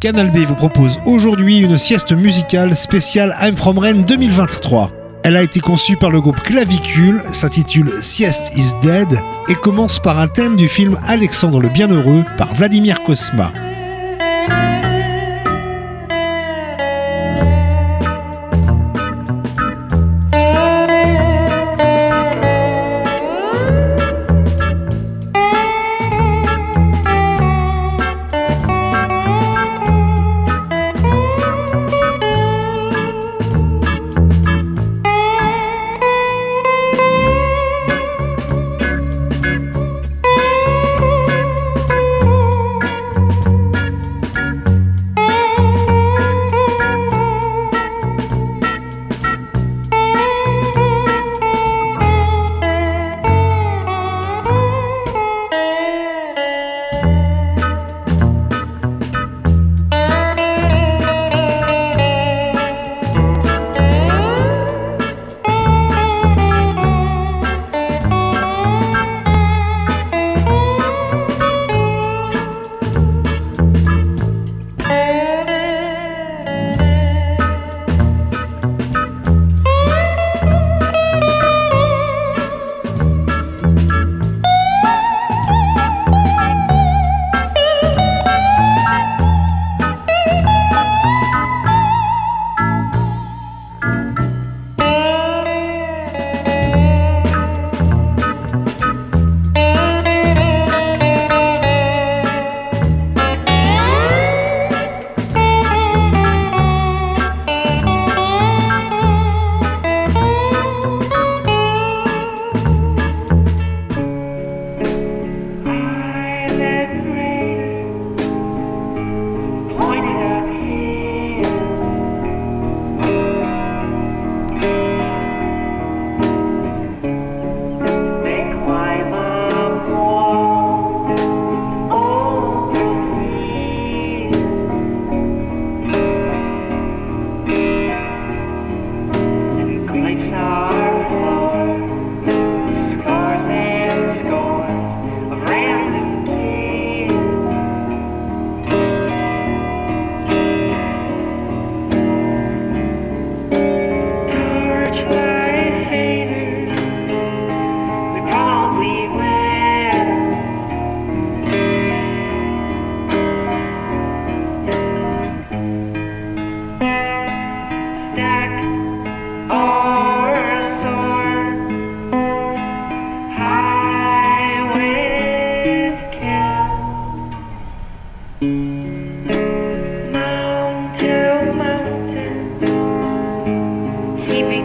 Canal B vous propose aujourd'hui une sieste musicale spéciale I'm From Rennes 2023. Elle a été conçue par le groupe Clavicule, s'intitule Sieste is Dead et commence par un thème du film Alexandre le Bienheureux par Vladimir Kosma.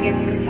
Thank.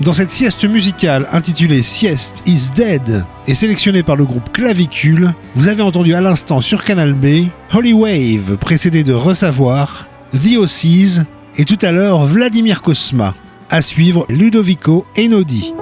Dans cette sieste musicale intitulée Sieste is Dead et sélectionnée par le groupe Clavicule, vous avez entendu à l'instant sur Canal B Holy Wave précédé de Ressavoir, The Ossies et tout à l'heure Vladimir Kosma. À suivre Ludovico Einaudi.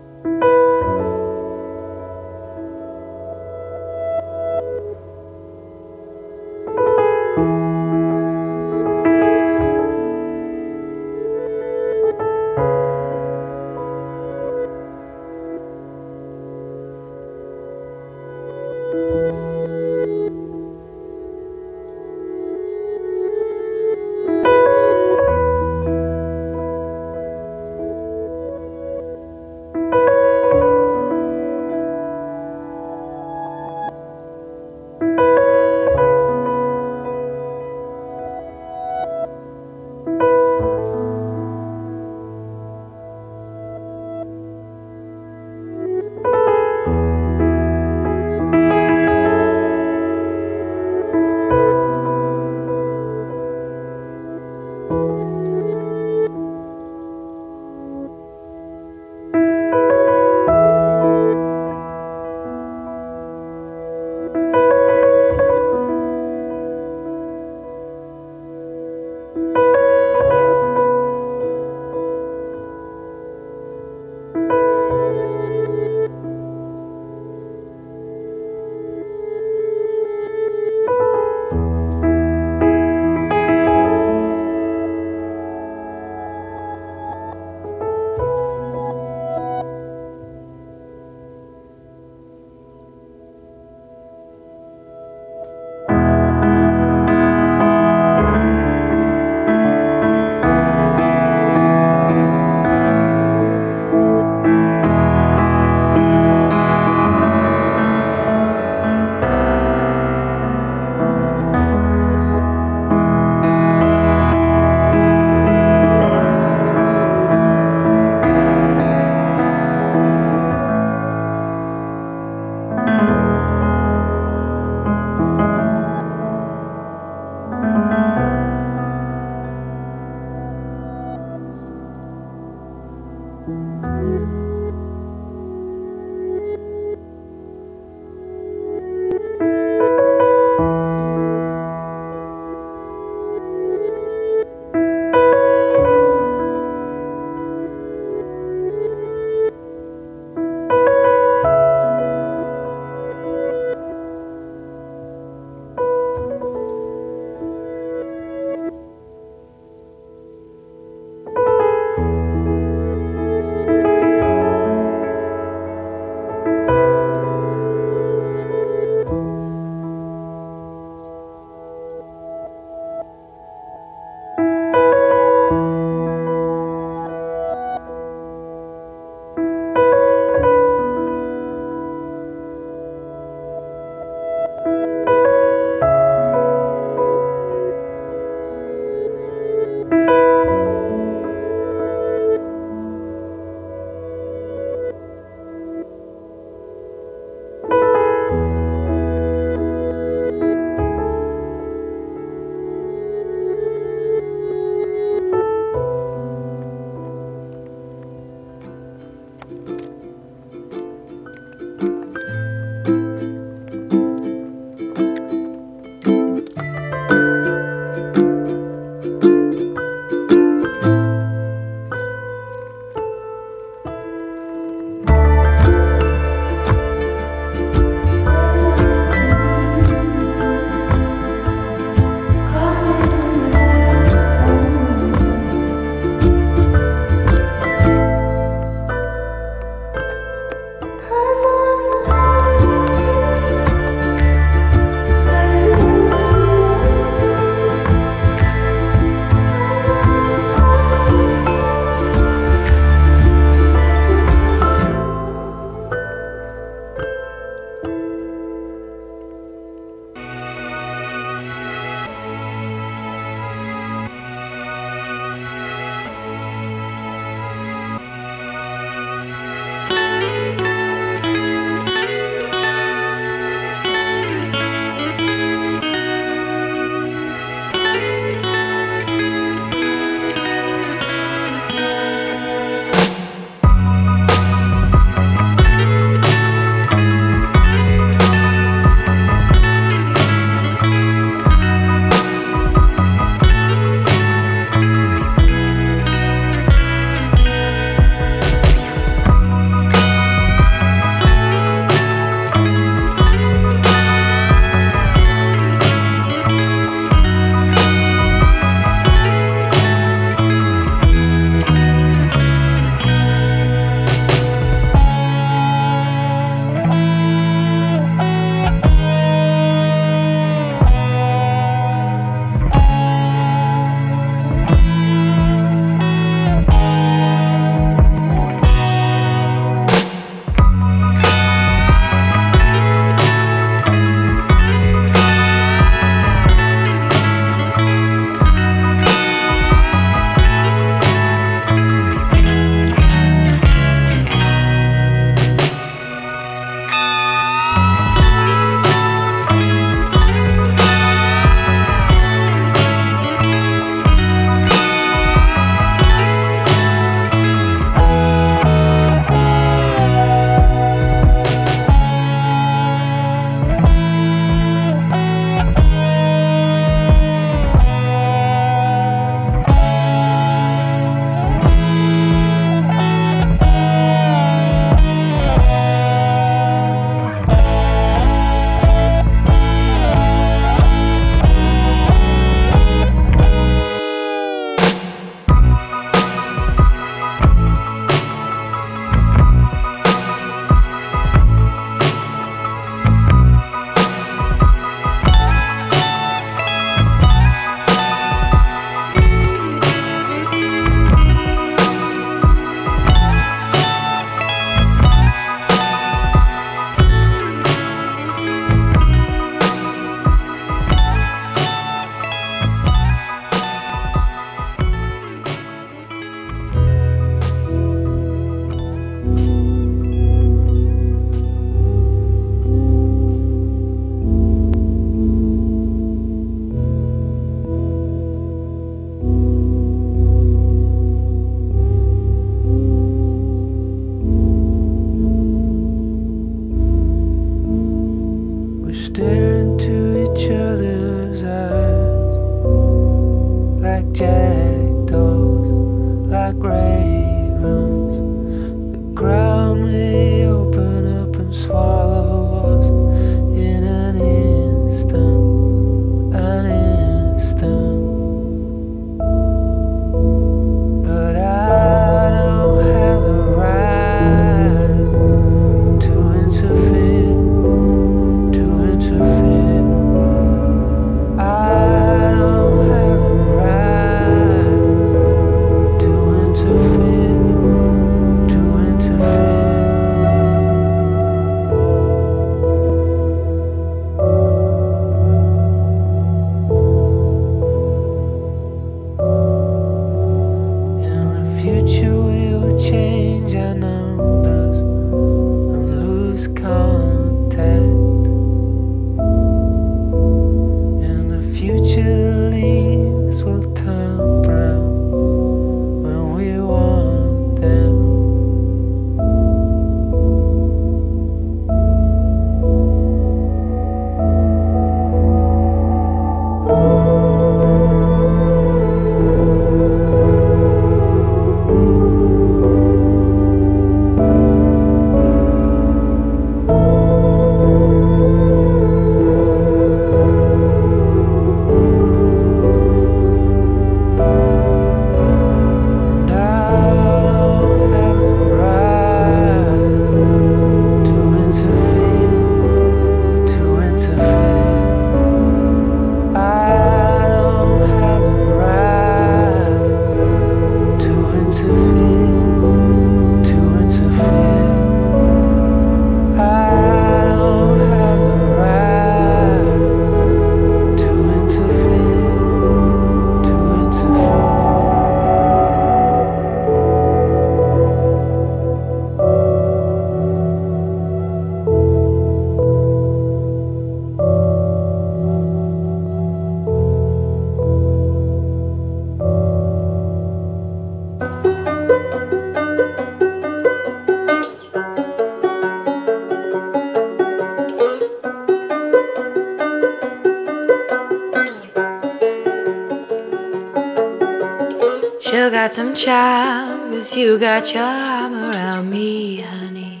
Some charm, cause you got your arm around me, honey.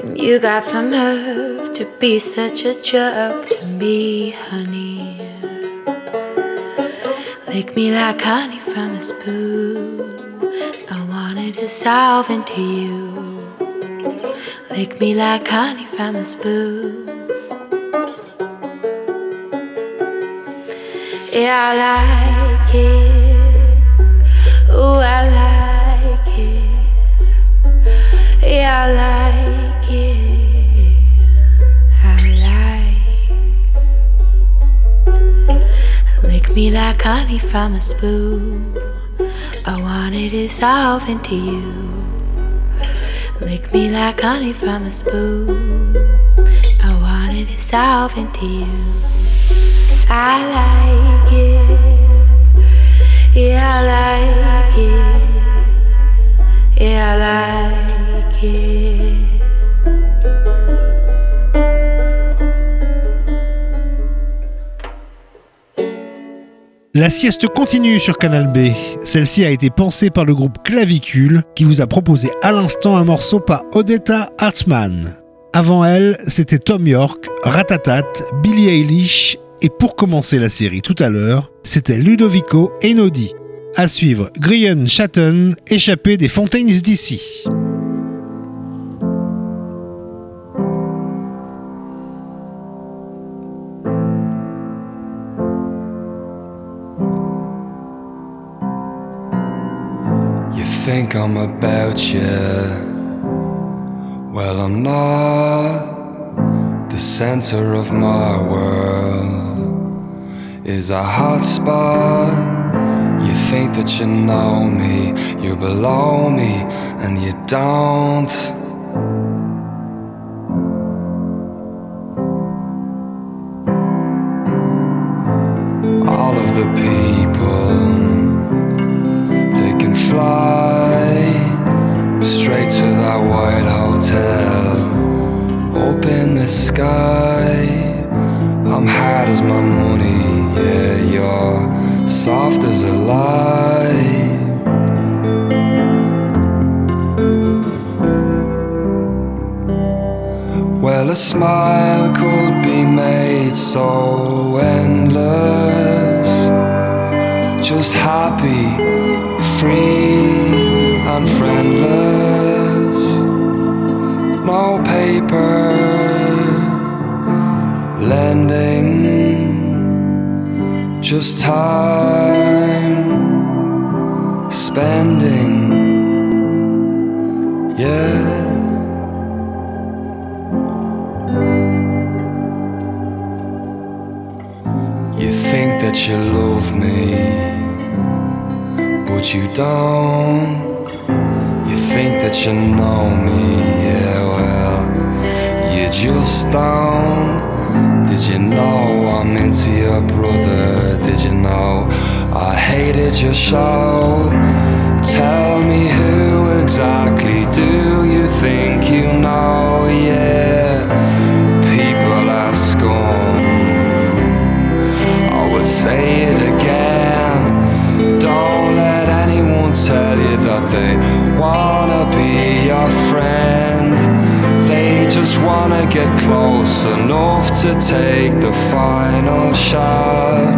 And you got some nerve to be such a jerk to me, honey. Lick me like honey from a spoon. I wanted to solve into you. Lick me like honey from a spoon. Yeah, I like honey from a spoon. I wanted to solve into you. Lick me like honey from a spoon. I wanted to solve into you. I like it. Yeah, I like it. Yeah, I like it. La sieste continue sur Canal B. Celle-ci a été pensée par le groupe Clavicule qui vous a proposé à l'instant un morceau par Odetta Hartman. Avant elle, c'était Tom York, Ratatat, Billie Eilish et pour commencer la série tout à l'heure, c'était Ludovico Einaudi. À suivre, Grian Chatton, échappé des Fontaines d'ici. Think I'm about you? Well, I'm not. The center of my world is a hot spot. You think that you know me, you're below me, and you don't. A smile could be made so endless, just happy, free, and friendless. No paper lending, just time spending. Yeah. That you love me, but you don't. You think that you know me, yeah, well, you just don't. Did you know I'm into your brother? Did you know I hated your show? Tell me who exactly do you think you know? Yeah, people are scum. Say it again. Don't let anyone tell you that they wanna be your friend. They just wanna get close enough to take the final shot.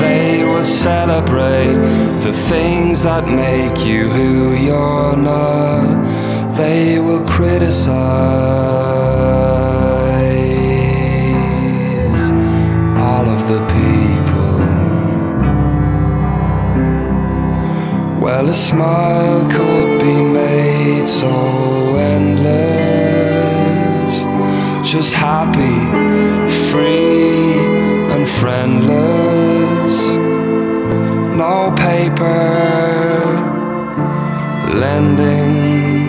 They will celebrate the things that make you who you're not. They will criticize all of the people. Well, a smile could be made so endless, just happy, free, and friendless. No paper lending,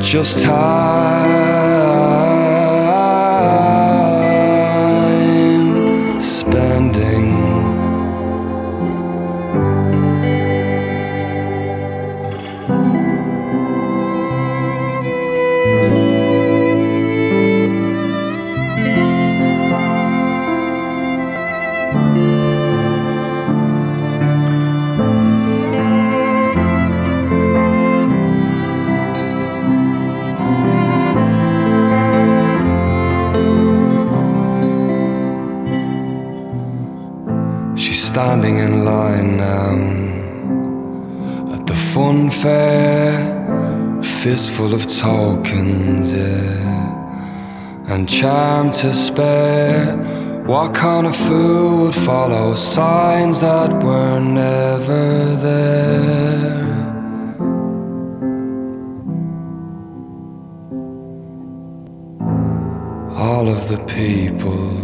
just time fair, fistful of tokens, yeah, and charm to spare. What kind of fool would follow signs that were never there? All of the people.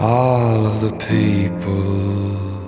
all of the people.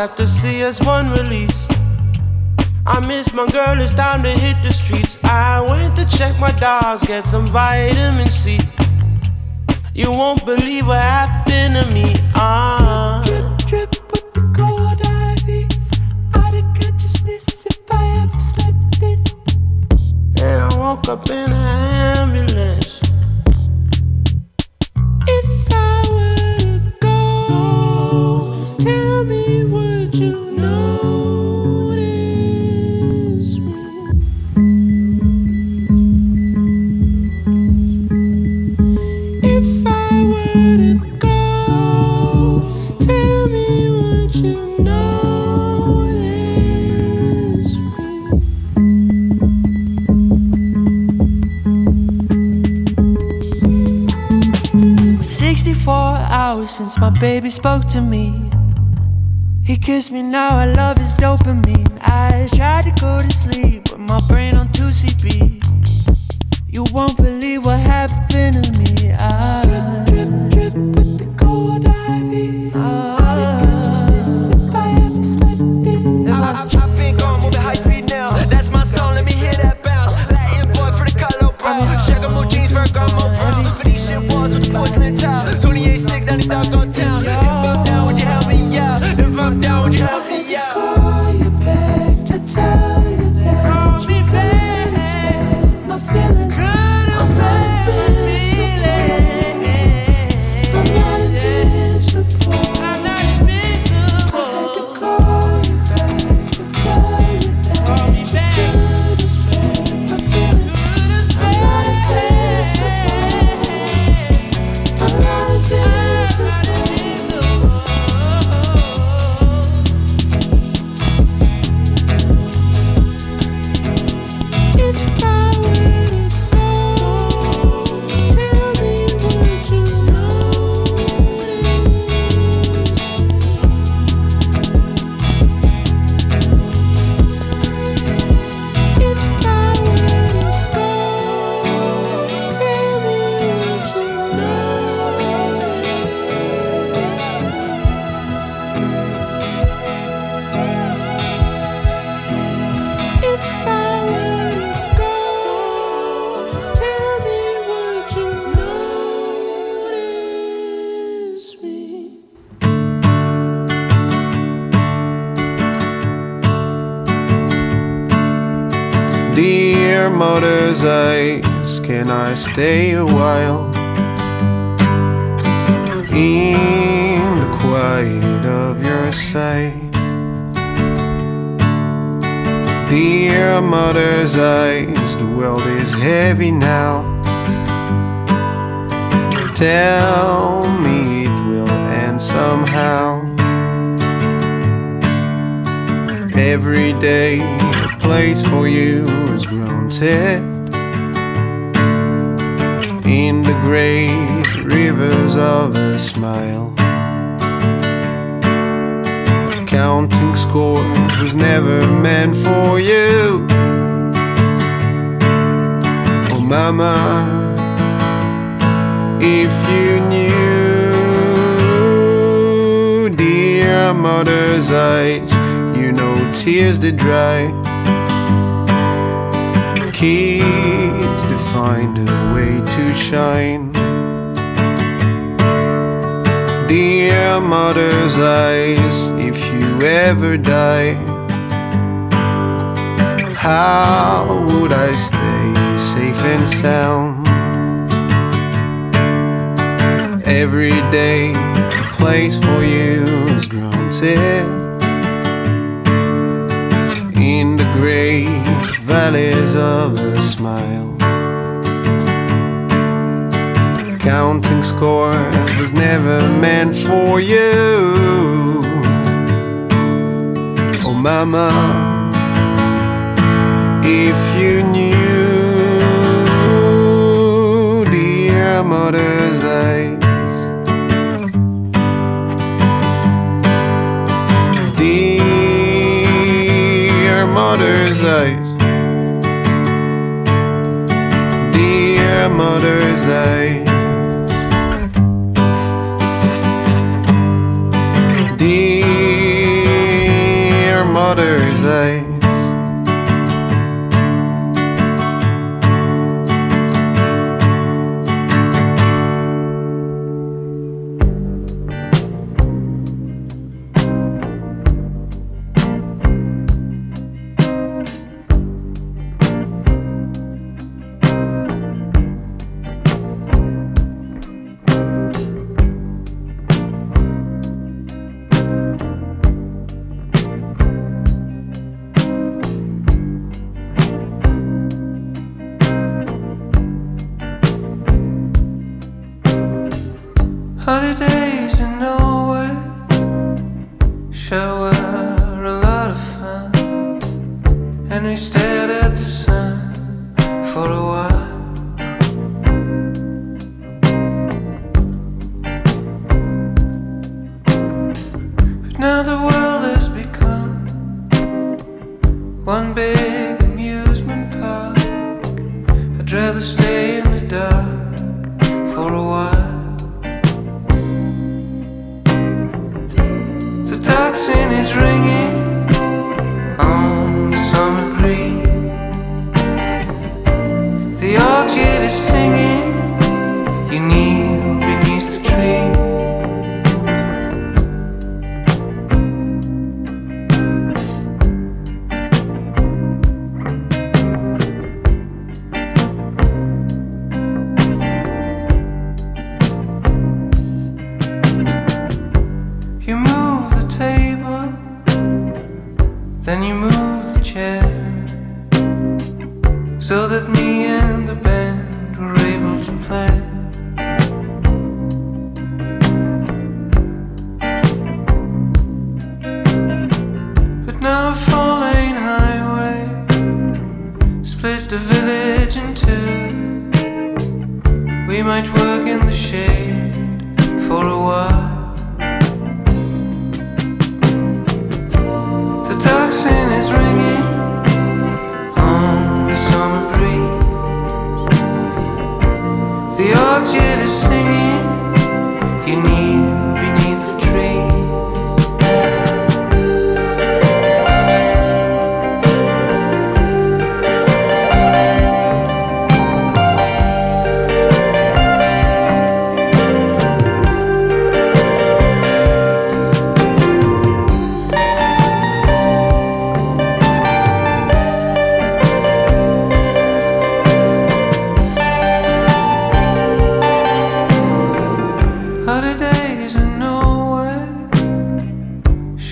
Chapter C as one release. I miss my girl, it's time to hit the streets. I went to check my dogs, get some vitamin C. You won't believe what happened to me. Ah. Drip, drip, drip with the cold ivy. Out of consciousness if I ever slept it. And I woke up in an my baby spoke to me. He kissed me, now I love his dopamine. I tried to go to sleep with my brain on 2CB. You won't believe eyes, can I stay a while? In the quiet of your sight. Dear mother's eyes, the world is heavy now. Tell me it will end somehow. Every day, a place for you is granted. In the great rivers of a smile. Counting scores was never meant for you. Oh, mama, if you knew, dear mother's eyes, you know tears did dry. To find a way to shine. Dear mother's eyes, if you ever die, how would I stay safe and sound? Every day, a place for you is granted in the great valleys of a smile. Counting scores was never meant for you. Oh, mama, if you knew, dear mother's eyes. Dear mother's eyes. Dear mother's eyes. Mother's eyes.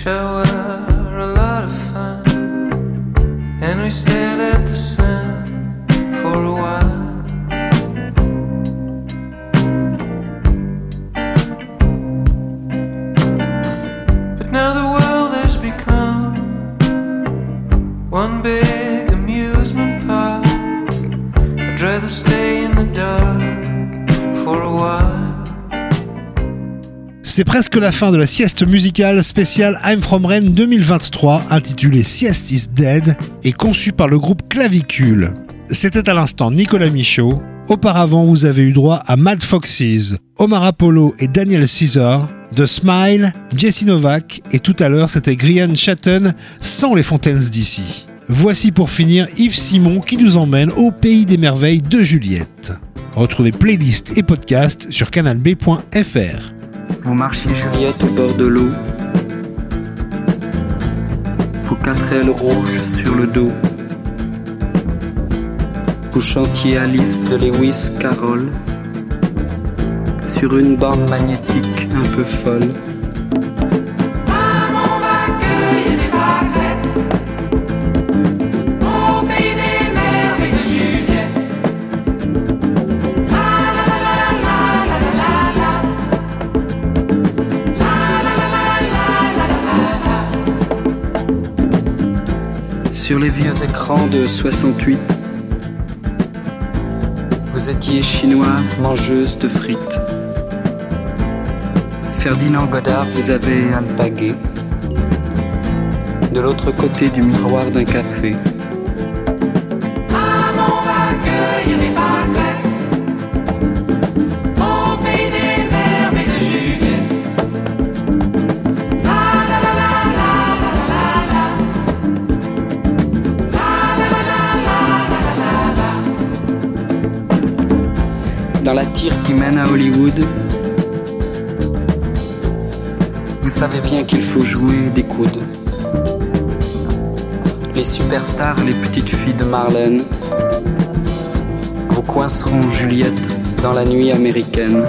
Sure were a lot of fun, and we stared C'est presque la fin de la sieste musicale spéciale I'm From Rennes 2023 intitulée Sieste is Dead et conçue par le groupe Clavicule. C'était à l'instant Nicolas Michaud. Auparavant, vous avez eu droit à Mad Foxes, Omar Apollo et Daniel Caesar, The Smile, Jesse Novak et tout à l'heure c'était Grian Chatton sans les fontaines d'ici. Voici pour finir Yves Simon qui nous emmène au pays des merveilles de Juliette. Retrouvez playlist et podcast sur canalb.fr. Vous marchiez Juliette au bord de l'eau. Vos quatre ailes rouges sur le dos. Vous chantiez Alice de Lewis Carroll sur une bande magnétique un peu folle. Sur les vieux écrans de 68, vous étiez chinoise mangeuse de frites. Ferdinand Godard vous avait alpagué de l'autre côté du miroir d'un café. À Hollywood, vous savez bien qu'il faut jouer des coudes. Les superstars, les petites filles de Marlène, vous coinceront Juliette dans la nuit américaine.